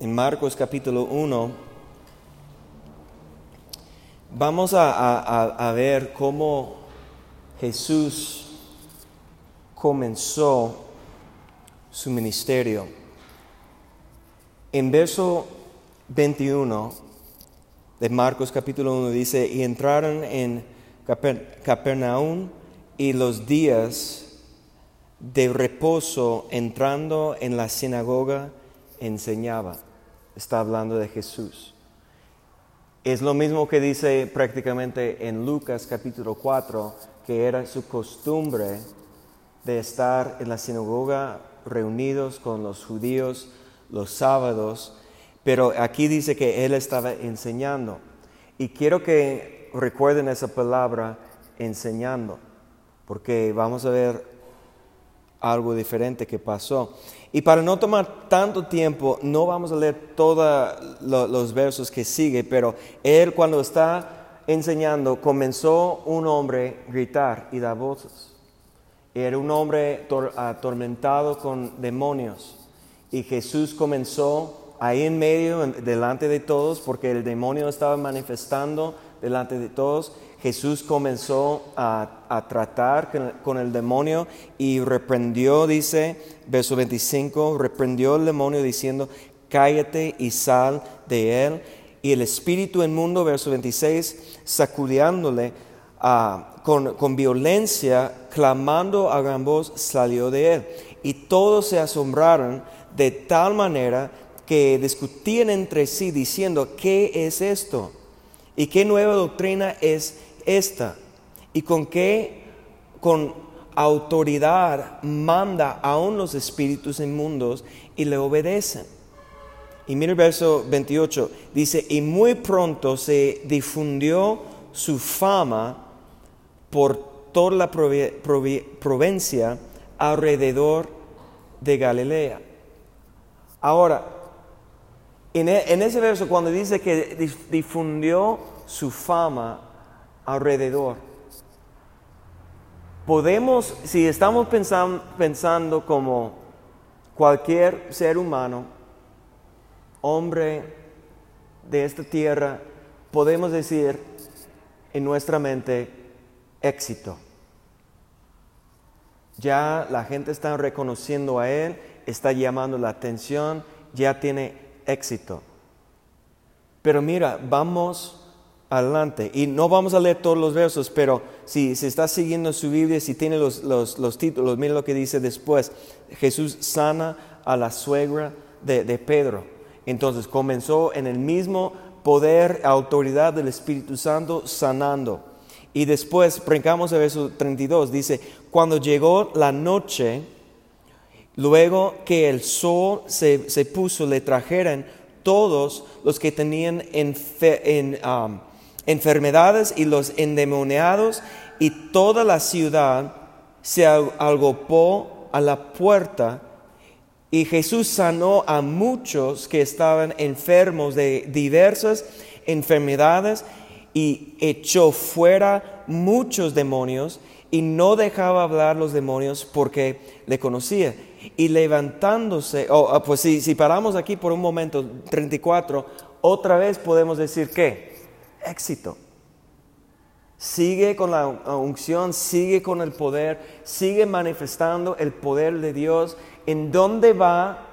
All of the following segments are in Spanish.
en Marcos capítulo 1, vamos a, ver cómo Jesús comenzó su ministerio. En verso 21 de Marcos capítulo 1 dice, y entraron en Capernaum y los días de reposo entrando en la sinagoga enseñaba. Está hablando de Jesús. Es lo mismo que dice prácticamente en Lucas capítulo 4, que era su costumbre de estar en la sinagoga reunidos con los judíos los sábados, pero aquí dice que él estaba enseñando. Y quiero que recuerden esa palabra enseñando, porque vamos a ver algo diferente que pasó. Y para no tomar tanto tiempo, no vamos a leer todos los versos que sigue, pero él cuando está enseñando comenzó un hombre a gritar y dar voces. Era un hombre atormentado con demonios. Y Jesús comenzó ahí en medio, delante de todos, porque el demonio estaba manifestando delante de todos. Jesús comenzó a, tratar con, el demonio y reprendió, dice, verso 25, reprendió el demonio diciendo, cállate y sal de él. Y el espíritu inmundo, verso 26, sacudiándole ah, con, con violencia, clamando a gran voz, salió de él. Y todos se asombraron de tal manera que discutían entre sí diciendo, ¿qué es esto? ¿Y qué nueva doctrina es esta y con qué con autoridad manda aún los espíritus inmundos y le obedecen. Y mira el verso 28, dice, y muy pronto se difundió su fama por toda la provincia alrededor de Galilea. Ahora, en, e, en ese verso cuando dice que difundió su fama alrededor. Podemos, si estamos pensando como cualquier ser humano, hombre de esta tierra, podemos decir en nuestra mente éxito. Ya la gente está reconociendo a Él, está llamando la atención, ya tiene éxito. Pero mira, vamos adelante. Y no vamos a leer todos los versos, pero si, si está siguiendo su Biblia, si tiene los, los, títulos, mira lo que dice después. Jesús sana a la suegra de, de Pedro. Entonces comenzó en el mismo poder, autoridad del Espíritu Santo, sanando. Y después, brincamos a verso 32, dice, cuando llegó la noche, luego que el sol se, se puso, le trajeron todos los que tenían en, en enfermedades y los endemoniados, y toda la ciudad se agopó a la puerta. Y Jesús sanó a muchos que estaban enfermos de diversas enfermedades y echó fuera muchos demonios y no dejaba hablar los demonios porque le conocía. Y levantándose, oh, pues si, si paramos aquí por un momento, 34, otra vez podemos decir que éxito. Sigue con la unción, sigue con el poder, sigue manifestando el poder de Dios. En dónde va,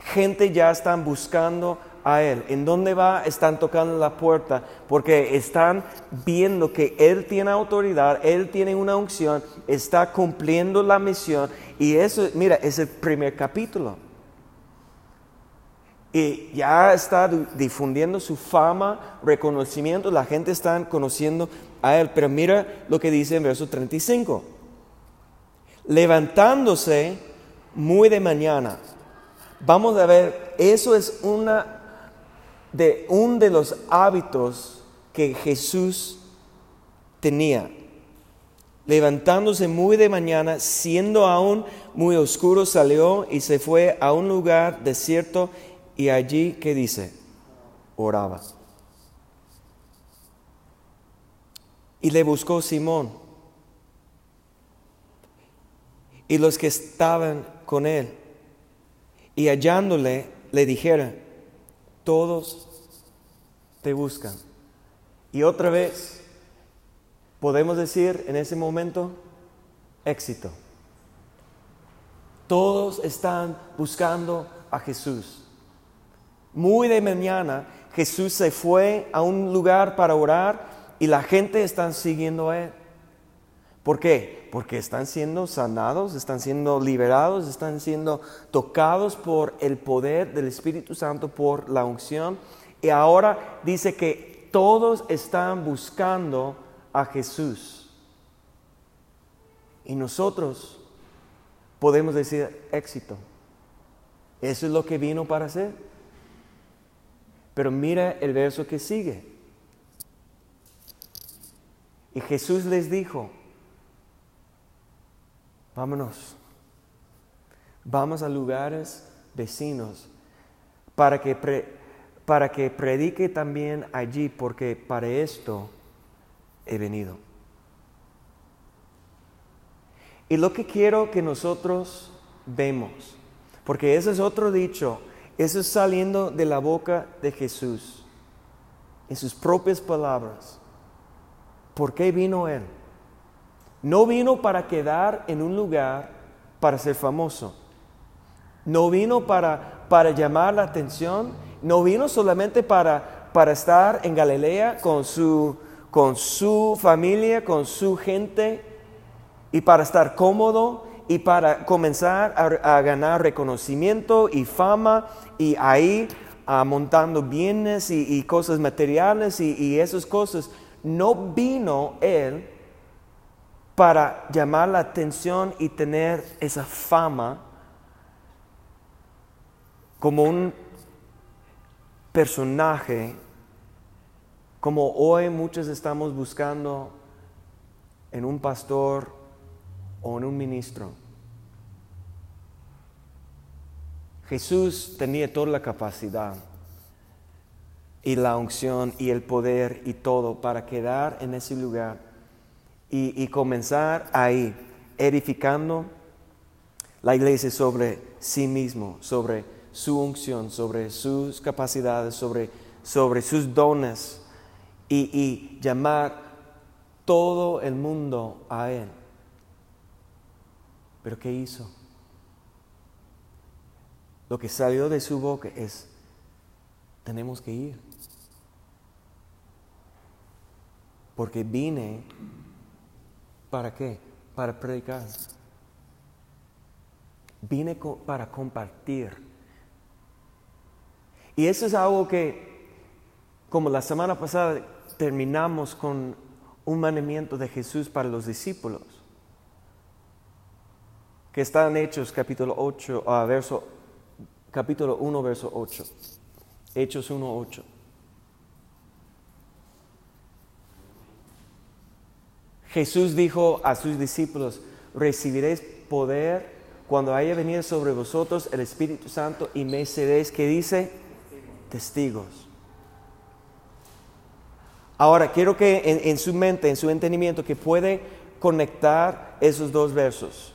gente ya están buscando a Él. En dónde va, están tocando la puerta, porque están viendo que Él tiene autoridad, Él tiene una unción, está cumpliendo la misión. Y eso, mira, es el primer capítulo y ya está difundiendo su fama, reconocimiento, la gente está conociendo a él. Pero mira lo que dice en verso 35. Levantándose muy de mañana. Vamos a ver, eso es una de un de los hábitos que Jesús tenía. Levantándose muy de mañana, siendo aún muy oscuro, salió y se fue a un lugar desierto y allí, ¿qué dice? Oraba. Y le buscó Simón. Y los que estaban con él. Y hallándole, le dijera, todos te buscan. Y otra vez, podemos decir en ese momento, éxito. Todos están buscando a Jesús. Muy de mañana Jesús se fue a un lugar para orar y la gente está siguiendo a él. ¿Por qué? Porque están siendo sanados, están siendo liberados, están siendo tocados por el poder del Espíritu Santo, por la unción. Y ahora dice que todos están buscando a Jesús. Y nosotros podemos decir éxito. Eso es lo que vino para hacer. Pero mira el verso que sigue. Y Jesús les dijo, vámonos, vamos a lugares vecinos para que, para que predique también allí, porque para esto he venido. Y lo que quiero que nosotros vemos, porque ese es otro dicho, eso es saliendo de la boca de Jesús, en sus propias palabras. ¿Por qué vino Él? No vino para quedar en un lugar para ser famoso. No vino para, para llamar la atención. No vino solamente para, para estar en Galilea con su, con su familia, con su gente y para estar cómodo y para comenzar a, ganar reconocimiento y fama y ahí montando bienes y, cosas materiales y, y esas cosas. No vino Él para llamar la atención y tener esa fama como un personaje, como hoy muchos estamos buscando en un pastor o en un ministro. Jesús tenía toda la capacidad y la unción y el poder y todo para quedar en ese lugar y, comenzar ahí, edificando la iglesia sobre sí mismo, sobre su unción, sobre sus capacidades, sobre, sobre sus dones y, y, llamar todo el mundo a Él. Pero ¿qué hizo? Lo que salió de su boca es, tenemos que ir. Porque vine ¿Para qué? Para predicar. Vine para compartir. Y eso es algo que, como la semana pasada, terminamos con un mandamiento de Jesús para los discípulos, que está en Hechos capítulo 8, ah, verso, capítulo 1, verso 8. Hechos 1, 8. Jesús dijo a sus discípulos, recibiréis poder cuando haya venido sobre vosotros el Espíritu Santo y me seréis, que dice, testigos. Ahora, quiero que en, su mente, en su entendimiento, que puede conectar esos dos versos.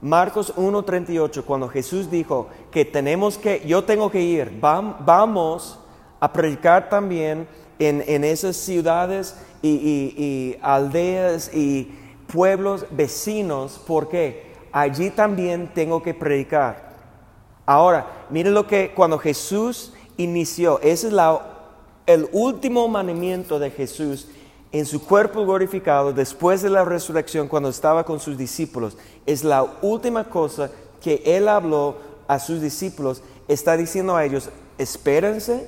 Marcos 1.38, cuando Jesús dijo que tenemos que, yo tengo que ir, vamos a predicar también en, esas ciudades y, aldeas y pueblos vecinos, porque allí también tengo que predicar. Ahora, miren lo que cuando Jesús inició, ese es el último mandamiento de Jesús en su cuerpo glorificado después de la resurrección cuando estaba con sus discípulos. Es la última cosa que él habló a sus discípulos. Está diciendo a ellos, espérense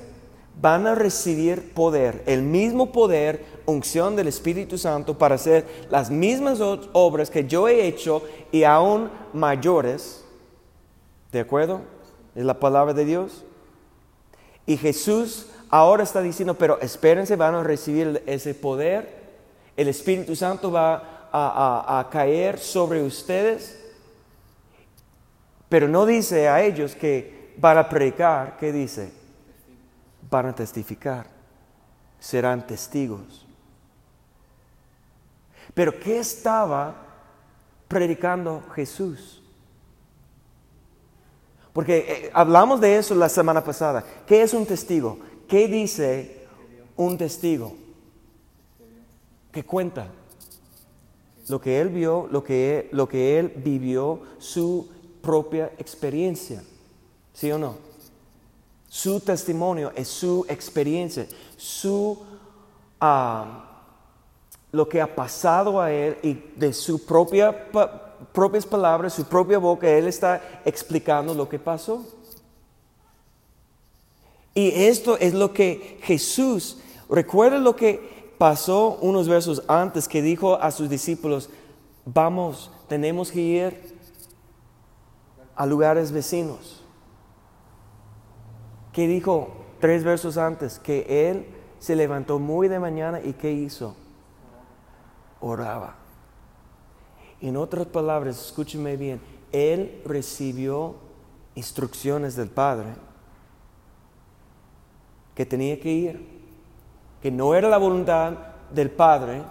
van a recibir poder, el mismo poder, unción del Espíritu Santo para hacer las mismas obras que yo he hecho y aún mayores. ¿De acuerdo? Es la palabra de Dios. Y Jesús ahora está diciendo, pero espérense, van a recibir ese poder. El Espíritu Santo va a, caer sobre ustedes. Pero no dice a ellos que van a predicar, ¿qué dice? Para testificar, serán testigos. Pero ¿qué estaba predicando Jesús? Porque eh, hablamos de eso la semana pasada. ¿Qué es un testigo? ¿Qué dice un testigo? Que cuenta lo que él vio, lo que lo que él vivió, su propia experiencia. ¿Sí o no? Su testimonio es su experiencia, su ah, lo que ha pasado a él y de su propia propias palabras, su propia boca, él está explicando lo que pasó. Y esto es lo que Jesús, recuerda lo que pasó unos versos antes que dijo a sus discípulos, vamos, tenemos que ir a lugares vecinos. Que dijo tres versos antes que él se levantó muy de mañana y ¿qué hizo? Oraba. En otras palabras, escúcheme bien, él recibió instrucciones del Padre que tenía que ir, que no era la voluntad del Padre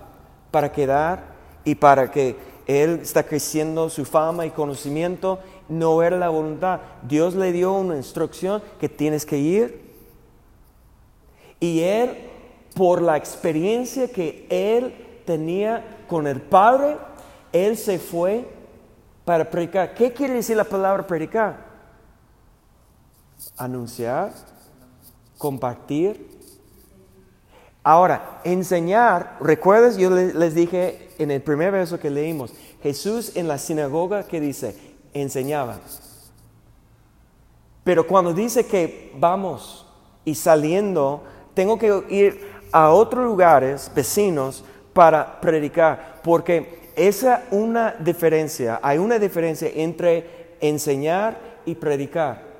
para quedar y para que él está creciendo su fama y conocimiento, no era la voluntad. Dios le dio una instrucción que tienes que ir. Y él, por la experiencia que él tenía con el Padre, él se fue para predicar. ¿Qué quiere decir la palabra predicar? Anunciar, compartir. Ahora, enseñar, ¿recuerdas? Yo les dije en el primer verso que leímos, Jesús en la sinagoga que dice, enseñaba. Pero cuando dice que vamos y saliendo, tengo que ir a otros lugares vecinos para predicar, porque esa una diferencia, hay una diferencia entre enseñar y predicar.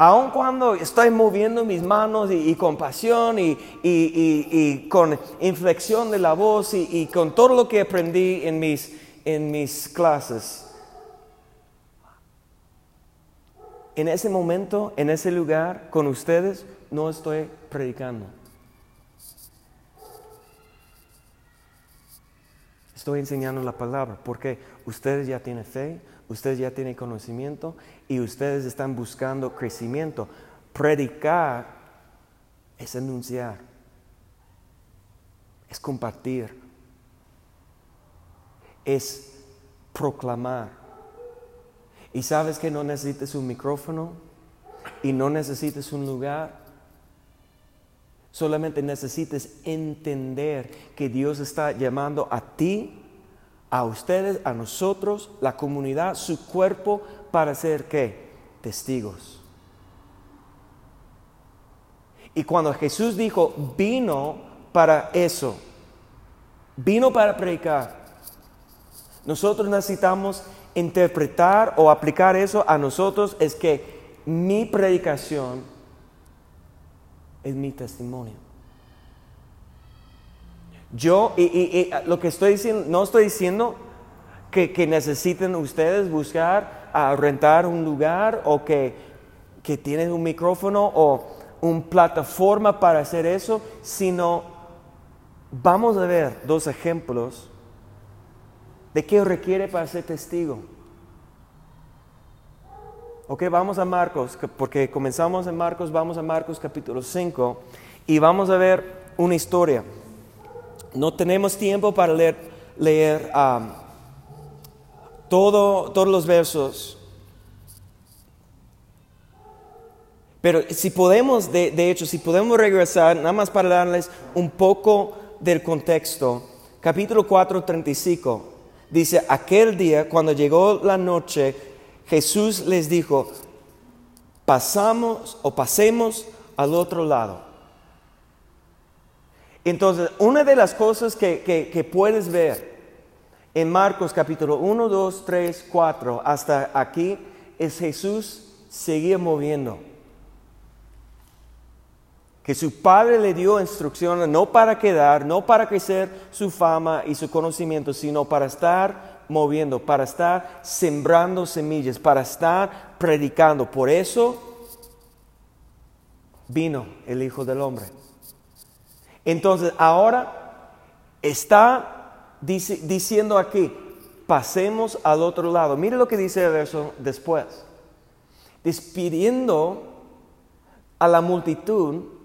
Aun cuando estoy moviendo mis manos y, con pasión y, con inflexión de la voz y, con todo lo que aprendí en mis, en mis clases, en ese momento, en ese lugar, con ustedes, no estoy predicando. Estoy enseñando la palabra porque ustedes ya tienen fe, ustedes ya tienen conocimiento y ustedes están buscando crecimiento. Predicar es anunciar, es compartir, es proclamar. Y sabes que no necesites un micrófono y no necesites un lugar. Solamente necesites entender que Dios está llamando a ti a ustedes, a nosotros, la comunidad, su cuerpo, para ser qué? Testigos. Y cuando Jesús dijo, vino para eso, vino para predicar, nosotros necesitamos interpretar o aplicar eso a nosotros, es que mi predicación es mi testimonio. Yo, y, lo que estoy diciendo, no estoy diciendo que, necesiten ustedes buscar a rentar un lugar o que, que tienen un micrófono o una plataforma para hacer eso, sino vamos a ver dos ejemplos de qué requiere para ser testigo. Ok, vamos a Marcos, porque comenzamos en Marcos, vamos a Marcos capítulo 5 y vamos a ver una historia. No tenemos tiempo para leer, leer um, todo, todos los versos. Pero si podemos, de, de, hecho, si podemos regresar, nada más para darles un poco del contexto, capítulo 4, 35, dice, aquel día, cuando llegó la noche, Jesús les dijo, pasamos o pasemos al otro lado. Entonces, una de las cosas que, puedes ver en Marcos capítulo 1, 2, 3, 4 hasta aquí es Jesús seguía moviendo. Que su padre le dio instrucciones no para quedar, no para crecer su fama y su conocimiento, sino para estar moviendo, para estar sembrando semillas, para estar predicando. Por eso vino el Hijo del Hombre. Entonces, ahora está diciendo aquí, pasemos al otro lado. Mire lo que dice el verso después. Despidiendo a la multitud,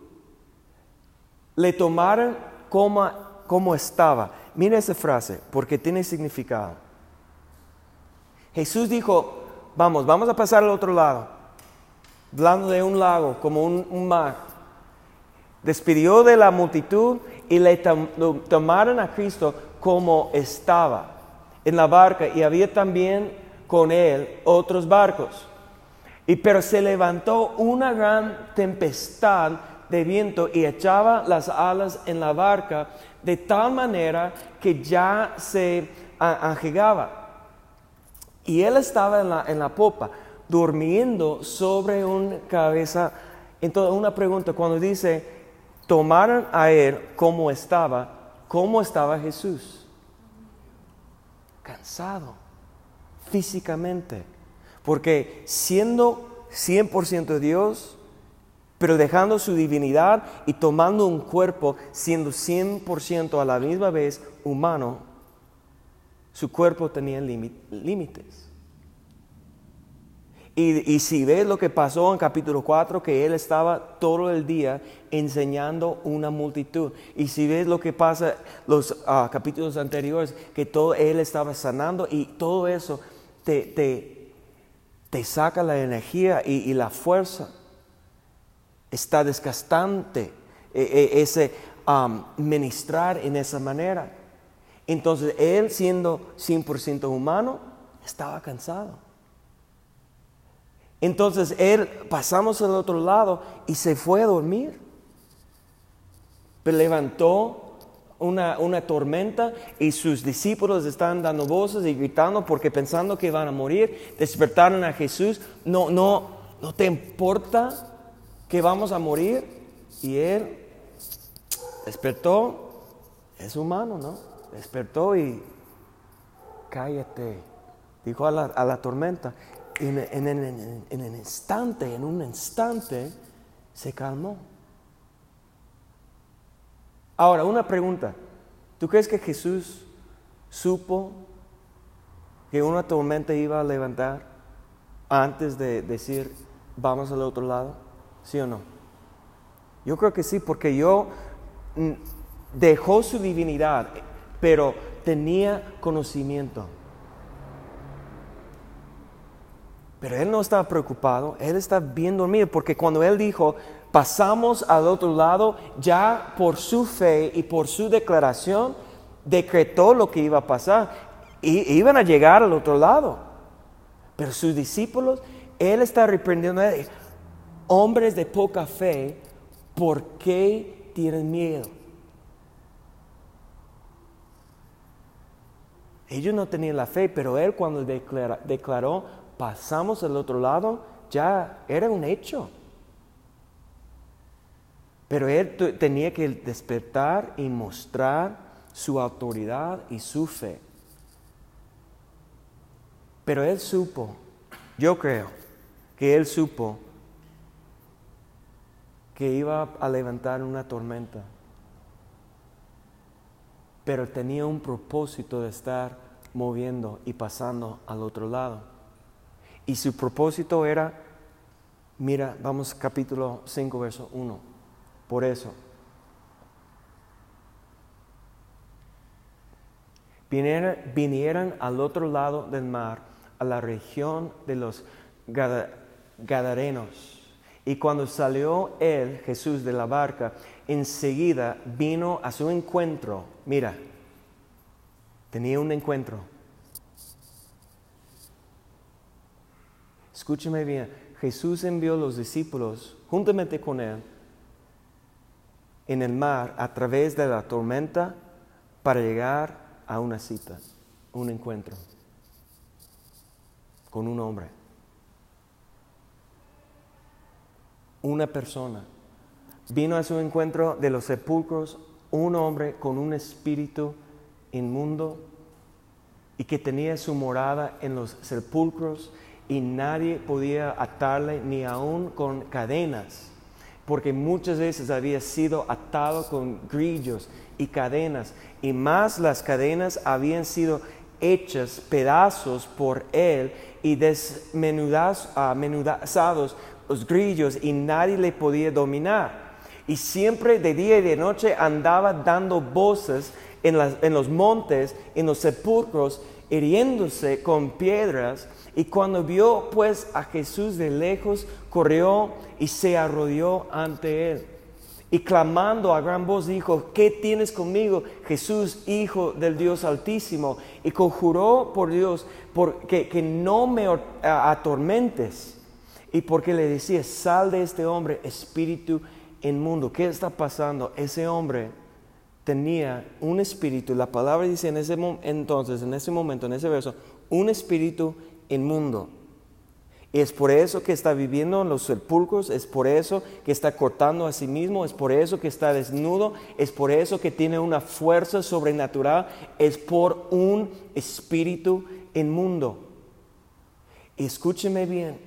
le tomaron como, como estaba. Mire esa frase, porque tiene significado. Jesús dijo, vamos, vamos a pasar al otro lado, hablando de un lago, como un, mar. Despidió de la multitud y le tomaron a Cristo como estaba en la barca y había también con él otros barcos. Y pero se levantó una gran tempestad de viento y echaba las alas en la barca de tal manera que ya se anegaba. Y él estaba en la, en la popa, durmiendo sobre una cabeza. Entonces, una pregunta, cuando dice, tomaron a él como estaba, ¿cómo estaba Jesús? Cansado, físicamente. Porque siendo 100% Dios, pero dejando su divinidad y tomando un cuerpo, siendo 100% a la misma vez humano, su cuerpo tenía límites. Y, si ves lo que pasó en capítulo 4, que él estaba todo el día enseñando una multitud. Y si ves lo que pasa los ah, capítulos anteriores, que todo él estaba sanando y todo eso te, te, saca la energía y, la fuerza. Está desgastante e, e, ese ministrar en esa manera. Entonces él siendo 100% humano, estaba cansado. Entonces él pasamos al otro lado y se fue a dormir. Pero levantó una, una, tormenta y sus discípulos están dando voces y gritando porque pensando que van a morir, despertaron a Jesús. No, no, no te importa que vamos a morir. Y él despertó, es humano, ¿no? despertó y cállate, dijo a la, tormenta. En, en, en, en, el instante, en un instante, se calmó. Ahora, una pregunta. ¿Tú crees que Jesús supo que una tormenta iba a levantar antes de decir, vamos al otro lado? ¿Sí o no? Yo creo que sí, porque yo mm, dejó su divinidad pero tenía conocimiento. Pero él no estaba preocupado, él estaba bien dormido, porque cuando él dijo, pasamos al otro lado, ya por su fe y por su declaración, decretó lo que iba a pasar. Y iban a llegar al otro lado. Pero sus discípulos, él está reprendiendo a hombres de poca fe, ¿por qué tienen miedo? Ellos no tenían la fe, pero él cuando declaró, pasamos al otro lado, ya era un hecho. Pero él tenía que despertar y mostrar su autoridad y su fe. Pero él supo, yo creo que él supo que iba a levantar una tormenta. Pero tenía un propósito de estar moviendo y pasando al otro lado. Y su propósito era, mira, vamos capítulo 5, verso 1, por eso. Vinieran, vinieran al otro lado del mar, a la región de los Gadarenos. Y cuando salió él, Jesús, de la barca, enseguida vino a su encuentro. Mira, tenía un encuentro. Escúcheme bien, Jesús envió a los discípulos juntamente con él en el mar a través de la tormenta para llegar a una cita, un encuentro con un hombre, una persona. Vino a su encuentro de los sepulcros un hombre con un espíritu inmundo y que tenía su morada en los sepulcros y nadie podía atarle ni aún con cadenas, porque muchas veces había sido atado con grillos y cadenas, y más las cadenas habían sido hechas pedazos por él y desmenudados los grillos y nadie le podía dominar. Y siempre de día y de noche andaba dando voces en, en los montes, en los sepulcros, hiriéndose con piedras. Y cuando vio pues a Jesús de lejos, corrió y se arrodilló ante él. Y clamando a gran voz dijo, ¿qué tienes conmigo, Jesús, Hijo del Dios Altísimo? Y conjuró por Dios porque, que no me atormentes. Y porque le decía, sal de este hombre, espíritu inmundo. ¿Qué está pasando? Ese hombre tenía un espíritu, la palabra dice en ese entonces, en ese momento, en ese verso, un espíritu inmundo. Y es por eso que está viviendo en los sepulcros, es por eso que está cortando a sí mismo, es por eso que está desnudo, es por eso que tiene una fuerza sobrenatural, es por un espíritu inmundo. Y escúcheme bien,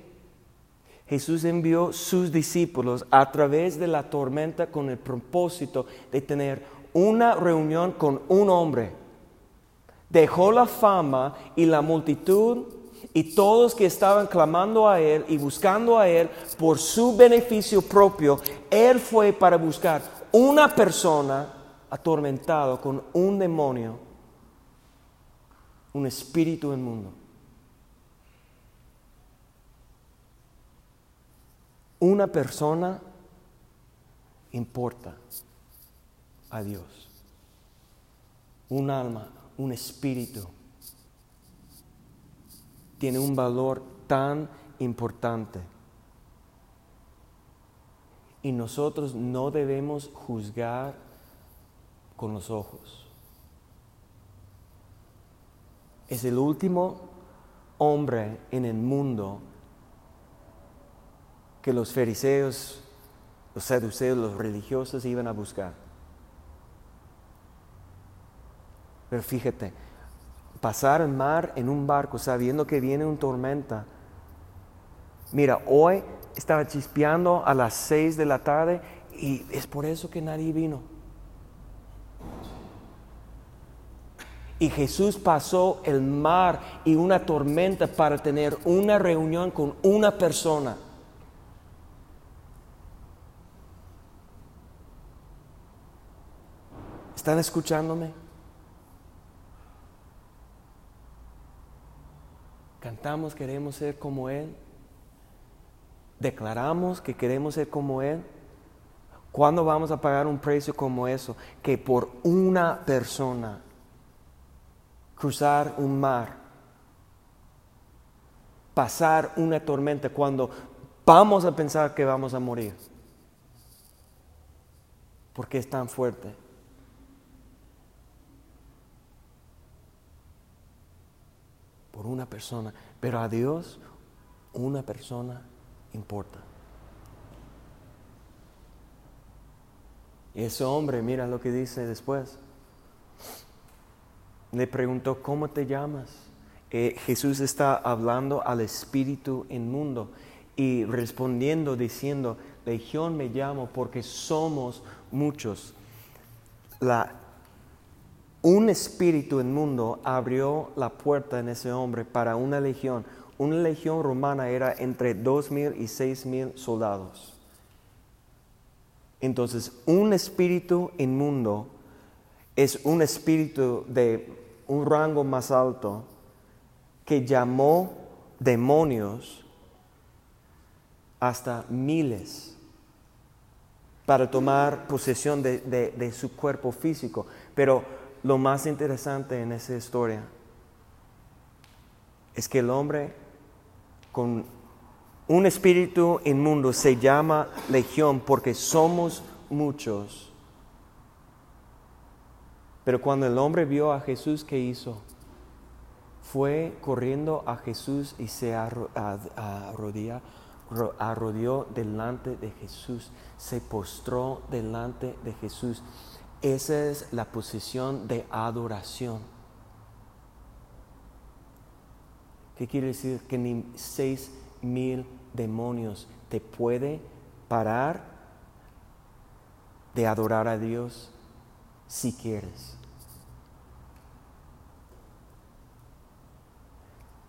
Jesús envió sus discípulos a través de la tormenta con el propósito de tener una reunión con un hombre. Dejó la fama y la multitud y todos que estaban clamando a Él y buscando a Él por su beneficio propio, Él fue para buscar una persona atormentada con un demonio, un espíritu inmundo. Una persona importa a Dios. Un alma, un espíritu tiene un valor tan importante. Y nosotros no debemos juzgar con los ojos. Es el último hombre en el mundo que los fariseos, los saduceos, los religiosos iban a buscar. Pero fíjate, pasar el mar en un barco sabiendo que viene una tormenta. Mira, hoy estaba chispeando a las seis de la tarde y es por eso que nadie vino. Y Jesús pasó el mar y una tormenta para tener una reunión con una persona. ¿Están escuchándome? Cantamos, queremos ser como Él. Declaramos que queremos ser como Él. ¿Cuándo vamos a pagar un precio como eso? Que por una persona cruzar un mar, pasar una tormenta cuando vamos a pensar que vamos a morir. Porque es tan fuerte. Por una persona, pero a Dios una persona importa. Y ese hombre, mira lo que dice después. Le preguntó, ¿cómo te llamas? Eh, Jesús está hablando al espíritu inmundo y respondiendo diciendo, Legión me llamo porque somos muchos. La un espíritu inmundo abrió la puerta en ese hombre para una legión. Una legión romana era entre dos mil y seis mil soldados. Entonces, un espíritu inmundo es un espíritu de un rango más alto que llamó demonios hasta miles para tomar posesión de, de su cuerpo físico. Pero lo más interesante en esa historia es que el hombre con un espíritu inmundo se llama legión porque somos muchos. Pero cuando el hombre vio a Jesús, ¿qué hizo? Fue corriendo a Jesús y se arrodilló, arrodilló delante de Jesús, se postró delante de Jesús. Esa es la posición de adoración. ¿Qué quiere decir? Que ni seis mil demonios te puede parar de adorar a Dios si quieres.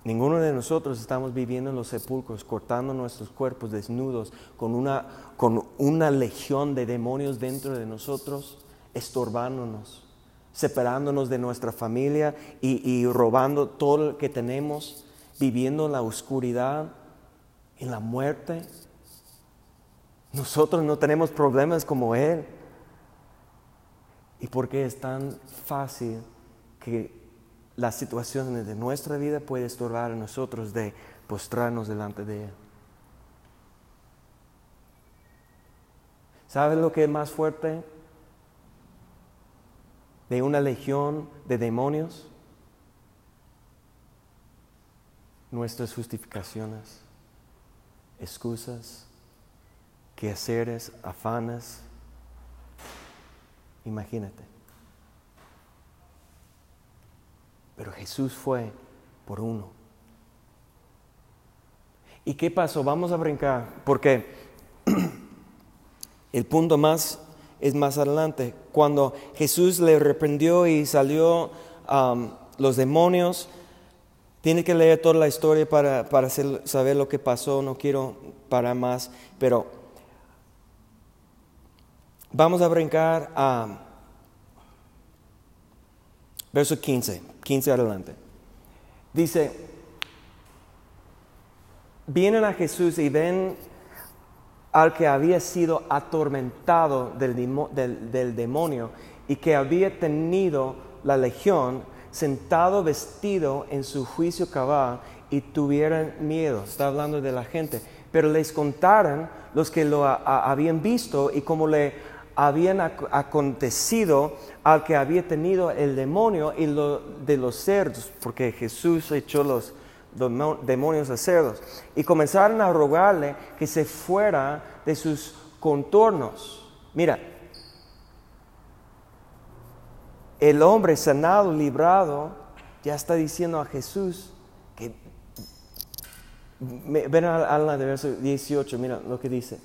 Ninguno de nosotros estamos viviendo en los sepulcros, cortando nuestros cuerpos desnudos con una, con una legión de demonios dentro de nosotros, estorbándonos, separándonos de nuestra familia y, robando todo lo que tenemos, viviendo en la oscuridad, en la muerte. Nosotros no tenemos problemas como Él. ¿Y por qué es tan fácil que las situaciones de nuestra vida puede estorbar a nosotros de postrarnos delante de Él? ¿Sabes lo que es más fuerte de una legión de demonios? Nuestras justificaciones, excusas, quehaceres, afanes, Imagínate. Pero Jesús fue por uno. ¿Y qué pasó? Vamos a brincar, porque el punto más es más adelante. Cuando Jesús le reprendió y salió um, los demonios, tiene que leer toda la historia para, para saber lo que pasó. No quiero parar más, pero Vamos a brincar a verso 15, 15 adelante. Dice, vienen a Jesús y ven al que había sido atormentado del, del, demonio y que había tenido la legión sentado vestido en su juicio cabal y tuvieran miedo. Está hablando de la gente. Pero les contaron los que lo habían visto y cómo le habían acontecido al que había tenido el demonio y lo de los cerdos, porque Jesús echó los demonios a cerdos, y comenzaron a rogarle que se fuera de sus contornos. Mira, el hombre sanado, librado, ya está diciendo a Jesús que... Ven a la de verso 18, mira lo que dice.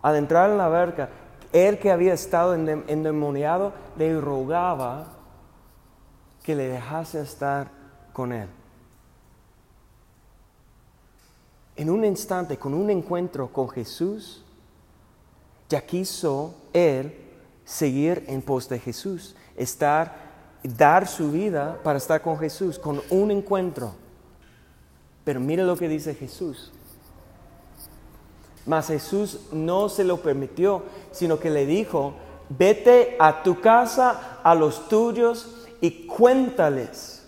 Al entrar en la barca, él que había estado endemoniado le rogaba que le dejase estar con él. En un instante, con un encuentro con Jesús, ya quiso él seguir en pos de Jesús, estar, dar su vida para estar con Jesús, con un encuentro. Pero mire lo que dice Jesús. Mas Jesús no se lo permitió, sino que le dijo, vete a tu casa, a los tuyos, y cuéntales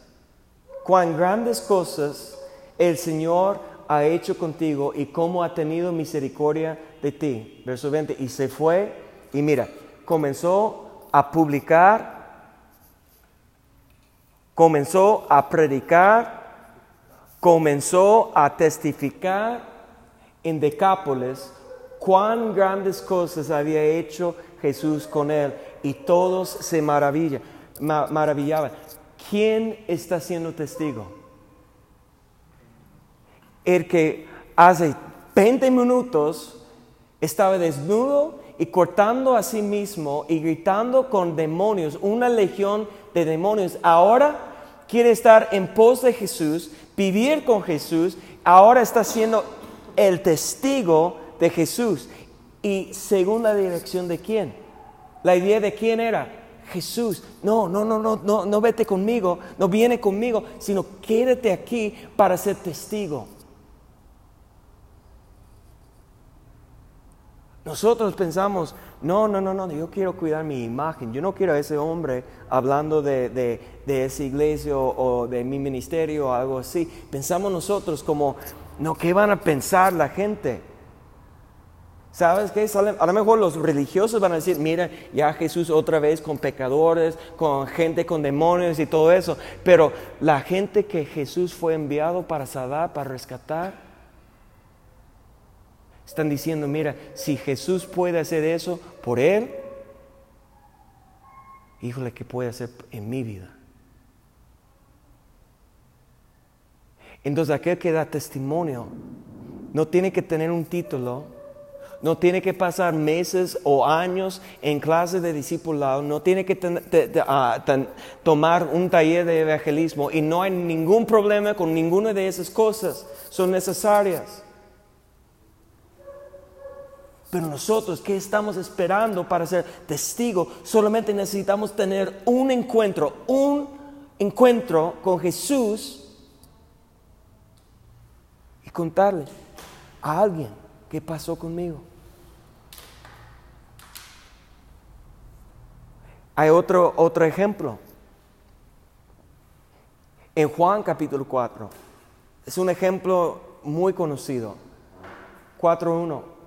cuán grandes cosas el Señor ha hecho contigo y cómo ha tenido misericordia de ti. Verso 20, y se fue, y mira, comenzó a publicar, comenzó a predicar, comenzó a testificar en Decápolis cuán grandes cosas había hecho Jesús con él y todos se maravilla, maravillaban. ¿Quién está siendo testigo? El que hace 20 minutos estaba desnudo y cortando a sí mismo y gritando con demonios, una legión de demonios. Ahora quiere estar en pos de Jesús, vivir con Jesús, ahora está siendo el testigo de Jesús. ¿Y según la dirección de quién? La idea de quién era Jesús. No, no, no, no, no, no vete conmigo, no viene conmigo, sino quédate aquí para ser testigo. Nosotros pensamos, no, no, no, no, yo quiero cuidar mi imagen, yo no quiero a ese hombre hablando de, de esa iglesia o, o, de mi ministerio o algo así. Pensamos nosotros como, no, ¿qué van a pensar la gente? ¿Sabes qué? A lo mejor los religiosos van a decir, mira, ya Jesús otra vez con pecadores, con gente con demonios y todo eso. Pero la gente que Jesús fue enviado para salvar, para rescatar, están diciendo, mira, si Jesús puede hacer eso por él, híjole, ¿qué puede hacer en mi vida? Entonces aquel que da testimonio no tiene que tener un título, no tiene que pasar meses o años en clases de discipulado, no tiene que ah, tomar un taller de evangelismo y no hay ningún problema con ninguna de esas cosas, son necesarias. Pero nosotros, ¿qué estamos esperando para ser testigos? Solamente necesitamos tener un encuentro, un encuentro con Jesús y contarle a alguien qué pasó conmigo. Hay otro, otro ejemplo. En Juan capítulo 4. Es un ejemplo muy conocido. 4.1.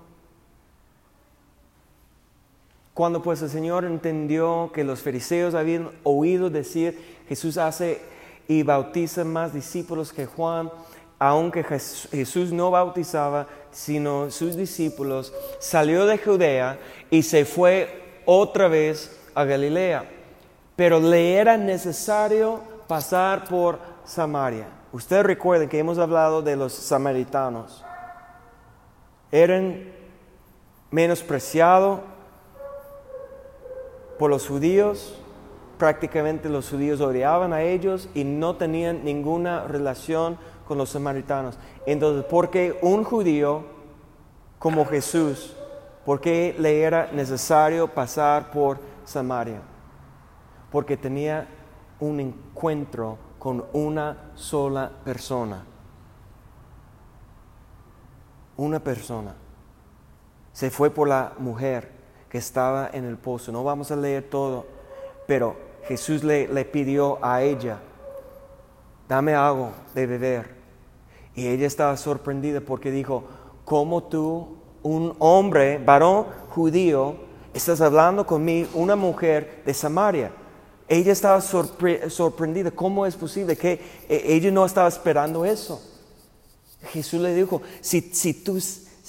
Cuando pues el Señor entendió que los fariseos habían oído decir, Jesús hace y bautiza más discípulos que Juan, aunque Jesús no bautizaba, sino sus discípulos, salió de Judea y se fue otra vez a Galilea, pero le era necesario pasar por Samaria. Ustedes recuerden que hemos hablado de los samaritanos. Eran menospreciados por los judíos, prácticamente los judíos odiaban a ellos y no tenían ninguna relación con los samaritanos. Entonces, ¿por qué un judío como Jesús, por qué le era necesario pasar por Samaria, porque tenía un encuentro con una sola persona. Una persona. Se fue por la mujer que estaba en el pozo. No vamos a leer todo, pero Jesús le, le pidió a ella, dame algo de beber. Y ella estaba sorprendida porque dijo, ¿cómo tú, un hombre, varón judío, estás hablando conmigo, una mujer de Samaria. Ella estaba sorprendida. ¿Cómo es posible que eh, ella no estaba esperando eso? Jesús le dijo, si, si tú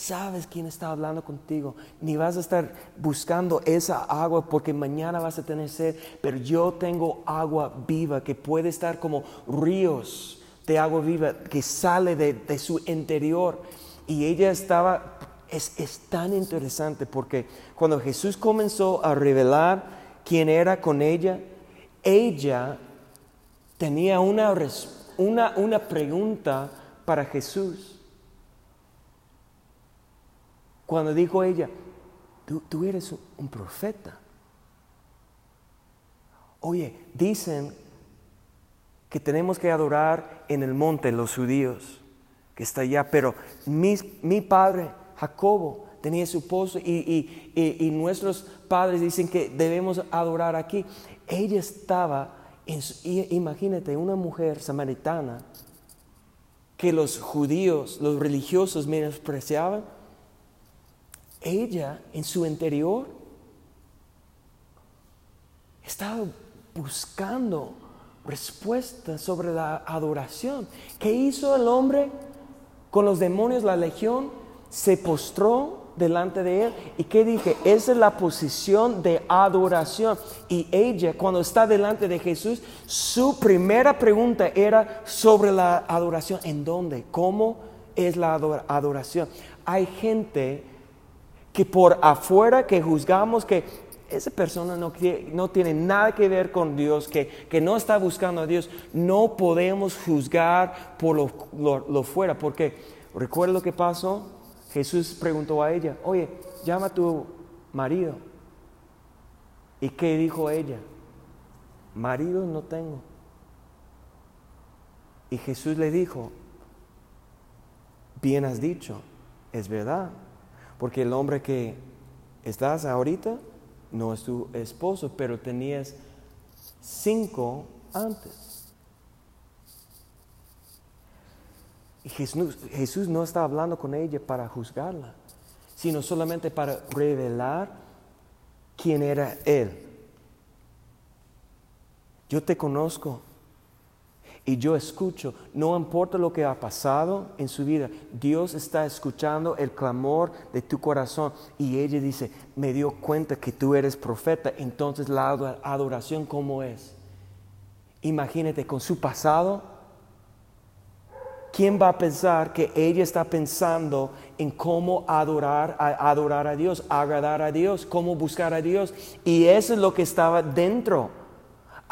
sabes quién está hablando contigo, ni vas a estar buscando esa agua porque mañana vas a tener sed, pero yo tengo agua viva que puede estar como ríos de agua viva que sale de, su interior. Y ella estaba es, tan interesante porque cuando Jesús comenzó a revelar quién era con ella, ella tenía una, una, una pregunta para Jesús. Cuando dijo ella, tú, eres un profeta. Oye, dicen que tenemos que adorar en el monte los judíos, que está allá, pero mi, mi padre Jacobo tenía su pozo y, nuestros padres dicen que debemos adorar aquí. Ella estaba, imagínate, una mujer samaritana que los judíos, los religiosos menospreciaban. Ella en su interior estaba buscando respuestas sobre la adoración. ¿Qué hizo el hombre con los demonios, la legión? se postró delante de él. ¿Y qué dije? Esa es la posición de adoración. Y ella, cuando está delante de Jesús, su primera pregunta era sobre la adoración. ¿En dónde? ¿Cómo es la adoración? Hay gente que por afuera que juzgamos que esa persona no, no tiene nada que ver con Dios, que, que, no está buscando a Dios, no podemos juzgar por lo, lo, fuera, porque recuerda lo que pasó Jesús preguntó a ella, oye, llama a tu marido. ¿Y qué dijo ella? Marido no tengo. Y Jesús le dijo, bien has dicho, es verdad, porque el hombre que estás ahorita no es tu esposo, pero tenías cinco antes. Jesús, Jesús no está hablando con ella para juzgarla, sino solamente para revelar quién era Él. Yo te conozco y yo escucho, no importa lo que ha pasado en su vida, Dios está escuchando el clamor de tu corazón y ella dice, me dio cuenta que tú eres profeta, entonces la adoración cómo es. Imagínate con su pasado, ¿quién va a pensar que ella está pensando en cómo adorar a, adorar a Dios, agradar a Dios, cómo buscar a Dios. Y eso es lo que estaba dentro.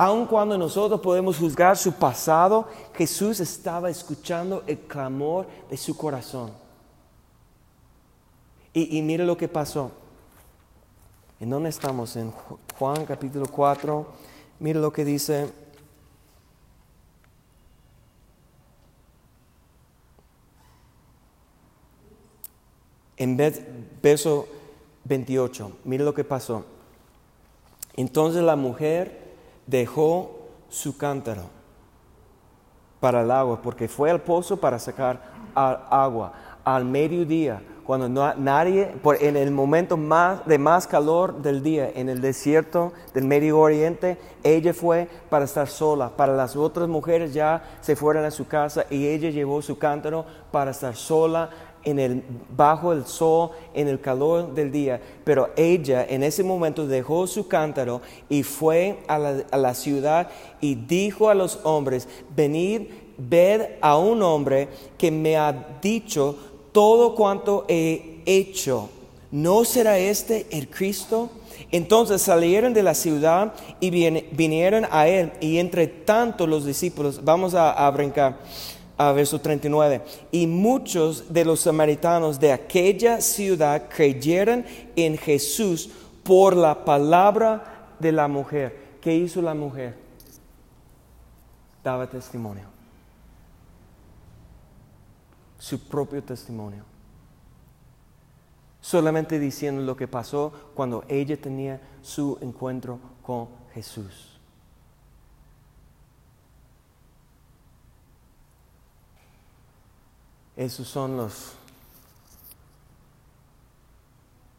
Aun cuando nosotros podemos juzgar su pasado, Jesús estaba escuchando el clamor de su corazón. Y, mire lo que pasó. ¿En dónde estamos? En Juan capítulo 4. Mire lo que dice En verso 28, mire lo que pasó. Entonces la mujer dejó su cántaro para el agua, porque fue al pozo para sacar agua al mediodía, cuando no, nadie, en el momento más, de más calor del día, en el desierto del Medio Oriente, ella fue para estar sola. Para las otras mujeres ya se fueron a su casa y ella llevó su cántaro para estar sola en el, bajo el sol, en el calor del día, pero ella en ese momento dejó su cántaro y fue a la, a la ciudad y dijo a los hombres, venid, ved a un hombre que me ha dicho todo cuanto he hecho. ¿No será este el Cristo? Entonces salieron de la ciudad y vinieron a él y entre tanto los discípulos, vamos a, a brincar a verso 39. Y muchos de los samaritanos de aquella ciudad creyeron en Jesús por la palabra de la mujer. ¿Qué hizo la mujer? Daba testimonio. Su propio testimonio. Solamente diciendo lo que pasó cuando ella tenía su encuentro con Jesús. Esos son los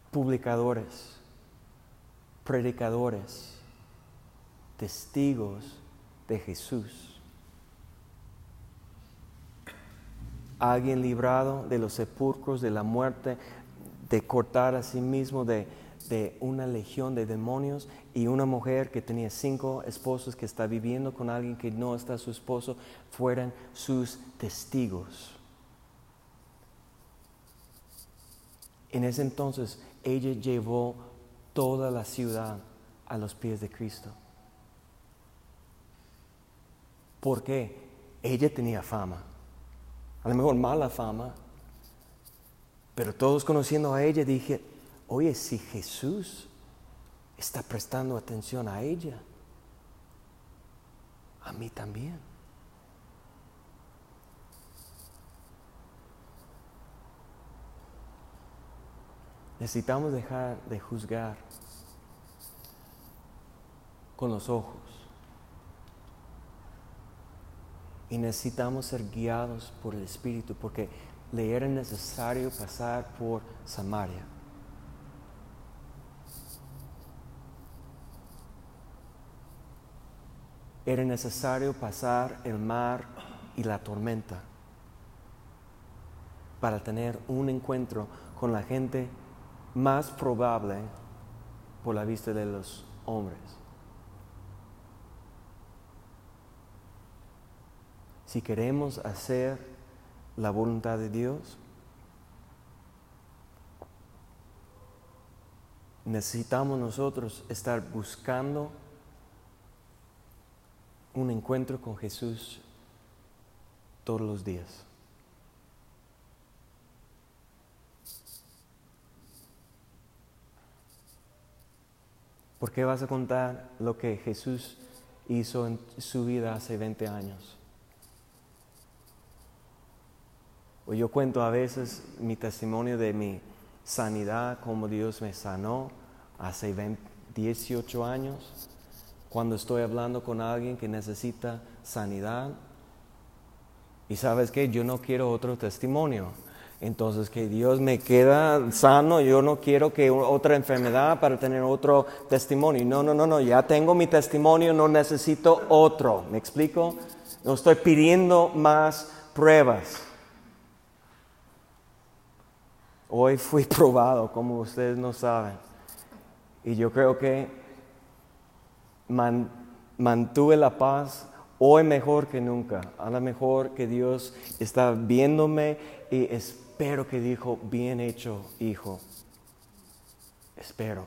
publicadores, predicadores, testigos de Jesús. Alguien librado de los sepulcros, de la muerte, de cortar a sí mismo de, de una legión de demonios y una mujer que tenía cinco esposos que está viviendo con alguien que no está su esposo, fueran sus testigos. En ese entonces ella llevó toda la ciudad a los pies de Cristo. ¿Por qué? Ella tenía fama, a lo mejor mala fama, pero todos conociendo a ella dije, oye, si Jesús está prestando atención a ella, a mí también. Necesitamos dejar de juzgar con los ojos. Y necesitamos ser guiados por el Espíritu porque le era necesario pasar por Samaria. Era necesario pasar el mar y la tormenta para tener un encuentro con la gente más probable por la vista de los hombres. Si queremos hacer la voluntad de Dios, necesitamos nosotros estar buscando un encuentro con Jesús todos los días. ¿Por qué vas a contar lo que Jesús hizo en su vida hace 20 años? O yo cuento a veces mi testimonio de mi sanidad, cómo Dios me sanó hace 18 años, cuando estoy hablando con alguien que necesita sanidad. Y sabes que yo no quiero otro testimonio. Entonces, que Dios me queda sano, yo no quiero que otra enfermedad para tener otro testimonio. No, no, no, no, ya tengo mi testimonio, no necesito otro. ¿Me explico? No estoy pidiendo más pruebas. Hoy fui probado, como ustedes no saben. Y yo creo que mantuve la paz hoy mejor que nunca. A lo mejor que Dios está viéndome y es espero que dijo, bien hecho, hijo. Espero.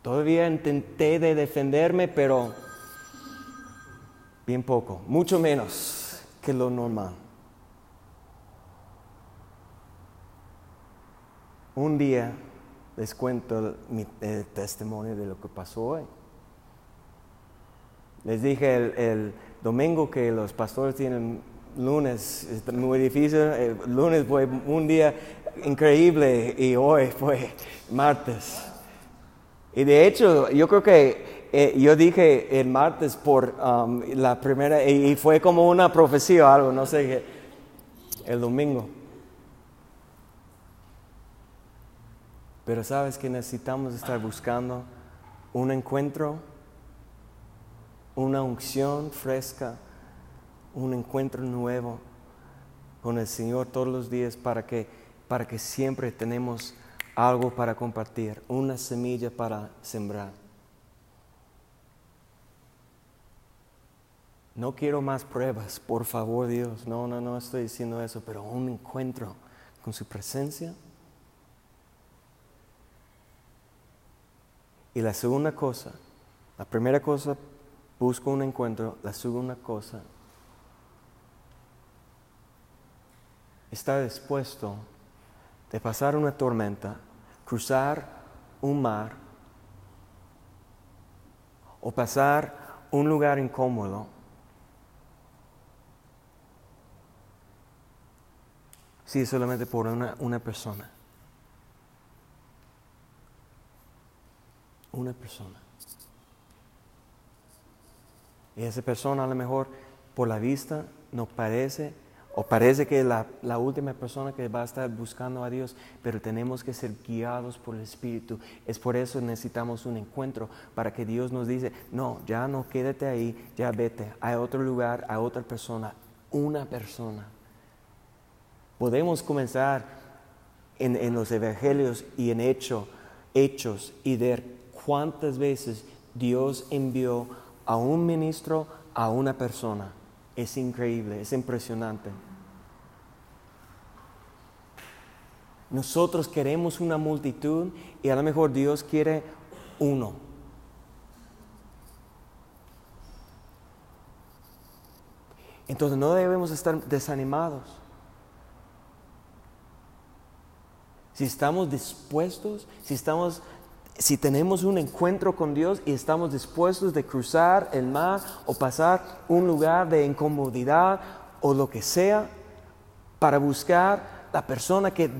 Todavía intenté de defenderme, pero bien poco, mucho menos que lo normal. Un día les cuento mi testimonio de lo que pasó hoy. Les dije el, domingo que los pastores tienen lunes, es muy difícil, lunes fue un día increíble y hoy fue martes. Y de hecho, yo creo que eh, yo dije el martes por um, la primera, y, fue como una profecía o algo, no sé, el domingo. Pero sabes que necesitamos estar buscando un encuentro, una unción fresca, un encuentro nuevo con el Señor todos los días para que, para que siempre tenemos algo para compartir, una semilla para sembrar. No quiero más pruebas, por favor Dios. No, no, no estoy diciendo eso, pero un encuentro con su presencia. Y la segunda cosa, la primera cosa, busco un encuentro. La segunda cosa, estar dispuesto de pasar una tormenta, cruzar un mar o pasar un lugar incómodo. Si solamente por una, una persona. Una persona. Y esa persona a lo mejor por la vista no parece o parece que la, última persona que va a estar buscando a Dios, pero tenemos que ser guiados por el Espíritu. Es por eso necesitamos un encuentro para que Dios nos dice, no, ya no quédate ahí, ya vete a otro lugar, a otra persona, una persona. Podemos comenzar en, en los evangelios y en hecho, hechos y ver cuántas veces Dios envió a un ministro a una persona es increíble, es impresionante. Nosotros queremos una multitud y a lo mejor Dios quiere uno. Entonces no debemos estar desanimados. Si estamos dispuestos, si estamos si tenemos un encuentro con Dios y estamos dispuestos de cruzar el mar o pasar un lugar de incomodidad o lo que sea para buscar la persona que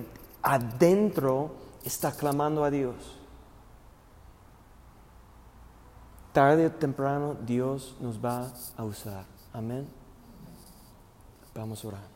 adentro está clamando a Dios. Tarde o temprano Dios nos va a usar. Amén. Vamos a orar.